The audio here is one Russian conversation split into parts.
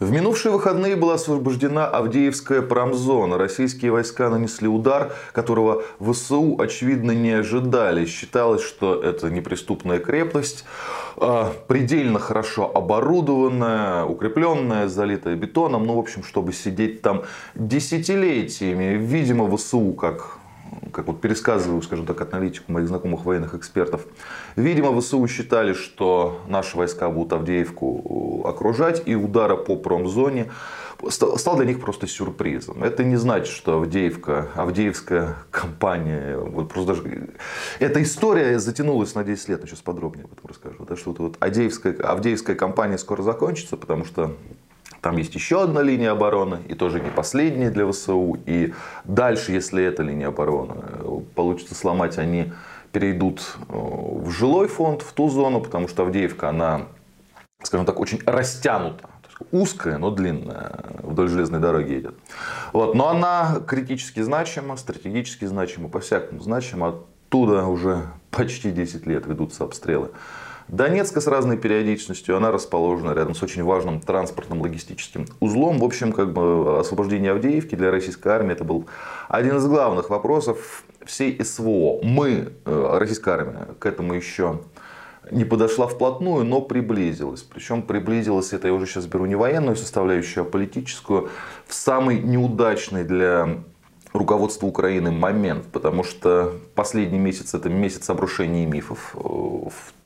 В минувшие выходные была освобождена Авдеевская промзона. Российские войска нанесли удар, которого ВСУ, очевидно, не ожидали. Считалось, что это неприступная крепость, а, предельно хорошо оборудованная, укрепленная, залитая бетоном. Ну, в общем, чтобы сидеть там десятилетиями. Видимо, ВСУ, как как вот пересказываю, скажем так, аналитику моих знакомых военных экспертов, видимо, ВСУ считали, что наши войска будут Авдеевку э, окружать, и удара по промзоне стал для них просто сюрпризом. Это не значит, что Авдеевка, Авдеевская компания, вот просто даже, эта история затянулась на 10 лет, сейчас подробнее об этом расскажу. Да, что вот Авдеевская, Авдеевская компания скоро закончится, потому что там есть еще одна линия обороны, и тоже не последняя для ВСУ. И дальше, если эта линия обороны э, получится сломать, они перейдут э, в жилой фонд, в ту зону, потому что Авдеевка, она, скажем так, очень растянута. Узкая, но длинная, вдоль железной дороги идет. Вот. Но она критически значима, стратегически значима, по-всякому значима. Оттуда уже почти 10 лет ведутся обстрелы. Донецка с разной периодичностью, она расположена рядом с очень важным транспортным логистическим узлом. В общем, как бы освобождение Авдеевки для российской армии это был один из главных вопросов всей СВО. Мы, э, российская армия, к этому еще не подошла вплотную, но приблизилась. Причем приблизилась, это я уже сейчас беру не военную составляющую, а политическую, в самый неудачный для руководства Украины момент, потому что последний месяц это месяц обрушения мифов. Э, в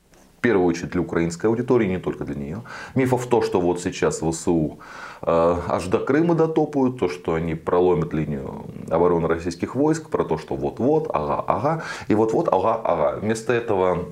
первую очередь для украинской аудитории, не только для нее. Мифов то, что вот сейчас ВСУ э, аж до Крыма дотопают, то, что они проломят линию обороны российских войск, про то, что вот-вот, ага, ага, и вот-вот, ага, ага. Вместо этого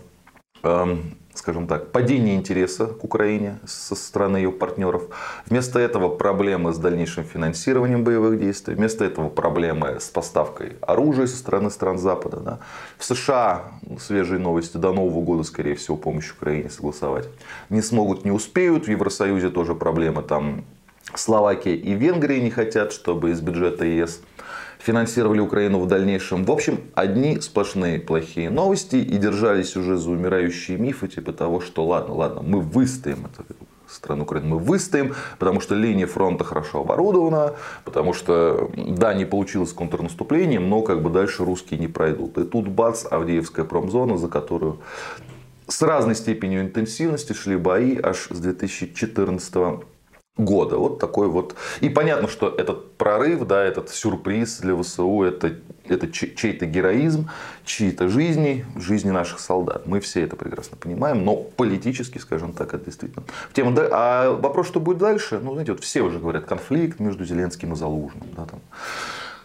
э, скажем так, падение интереса к Украине со стороны ее партнеров. Вместо этого проблемы с дальнейшим финансированием боевых действий. Вместо этого проблемы с поставкой оружия со стороны стран Запада. Да. В США свежие новости до Нового года, скорее всего, помощь Украине согласовать не смогут, не успеют. В Евросоюзе тоже проблемы. Там Словакия и Венгрия не хотят, чтобы из бюджета ЕС финансировали Украину в дальнейшем. В общем, одни сплошные плохие новости и держались уже за умирающие мифы, типа того, что ладно, ладно, мы выстоим эту страну Украины, мы выстоим, потому что линия фронта хорошо оборудована, потому что, да, не получилось с контрнаступлением, но как бы дальше русские не пройдут. И тут бац, Авдеевская промзона, за которую с разной степенью интенсивности шли бои аж с 2014 года. Вот такой вот. И понятно, что этот прорыв, да, этот сюрприз для ВСУ, это, это чей-то героизм, чьи-то жизни, жизни наших солдат. Мы все это прекрасно понимаем, но политически, скажем так, это действительно тема. А вопрос, что будет дальше, ну, знаете, вот все уже говорят, конфликт между Зеленским и Залужным. Да, там.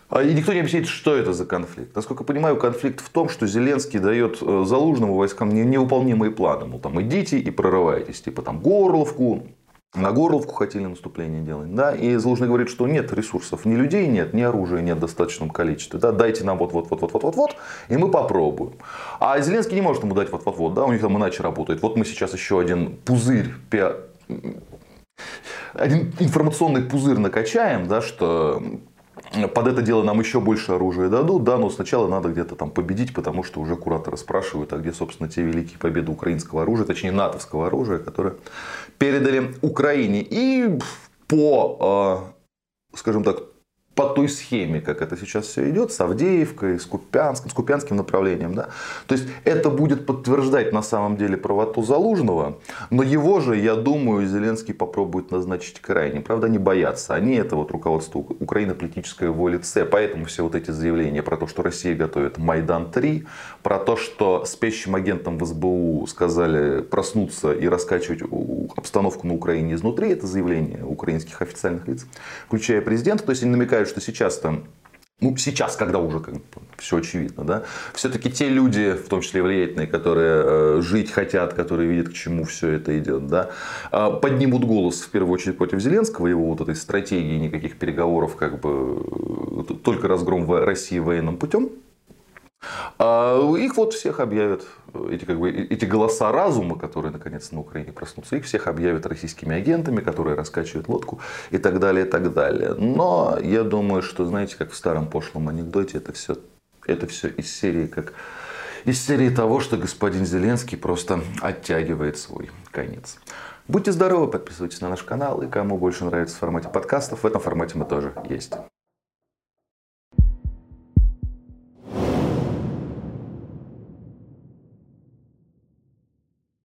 А, и никто не объясняет, что это за конфликт. Насколько я понимаю, конфликт в том, что Зеленский дает э, Залужному войскам невыполнимые планы. Мол, там идите и прорывайтесь. Типа там Горловку, на Горловку хотели наступление делать. Да? И Залужный говорит, что нет ресурсов, ни людей нет, ни оружия нет в достаточном количестве. Да? Дайте нам вот-вот-вот-вот-вот-вот, и мы попробуем. А Зеленский не может ему дать вот-вот-вот, да? у них там иначе работает. Вот мы сейчас еще один пузырь один информационный пузырь накачаем, да, что под это дело нам еще больше оружия дадут, да, но сначала надо где-то там победить, потому что уже кураторы спрашивают, а где, собственно, те великие победы украинского оружия, точнее, натовского оружия, которое передали Украине. И по, а, скажем так, по той схеме, как это сейчас все идет, с Авдеевкой, с Купянским, с Купянским направлением. Да? То есть это будет подтверждать на самом деле правоту Залужного, но его же, я думаю, Зеленский попробует назначить крайне. Правда, они боятся. Они это вот руководство Украины политической его лице. Поэтому все вот эти заявления про то, что Россия готовит Майдан-3, про то, что спящим агентам в СБУ сказали проснуться и раскачивать обстановку на Украине изнутри, это заявление украинских официальных лиц, включая президента. То есть они намекают, что сейчас там ну, сейчас, когда уже как бы, все очевидно, да, все-таки те люди, в том числе влиятельные, которые э, жить хотят, которые видят, к чему все это идет, да, э, поднимут голос в первую очередь против Зеленского, его вот этой стратегии, никаких переговоров, как бы э, только разгром в России военным путем, а их вот всех объявят, эти, как бы, эти голоса разума, которые наконец на Украине проснутся, их всех объявят российскими агентами, которые раскачивают лодку и так далее, и так далее. Но я думаю, что, знаете, как в старом пошлом анекдоте, это все, это все из серии как из серии того, что господин Зеленский просто оттягивает свой конец. Будьте здоровы, подписывайтесь на наш канал. И кому больше нравится в формате подкастов, в этом формате мы тоже есть.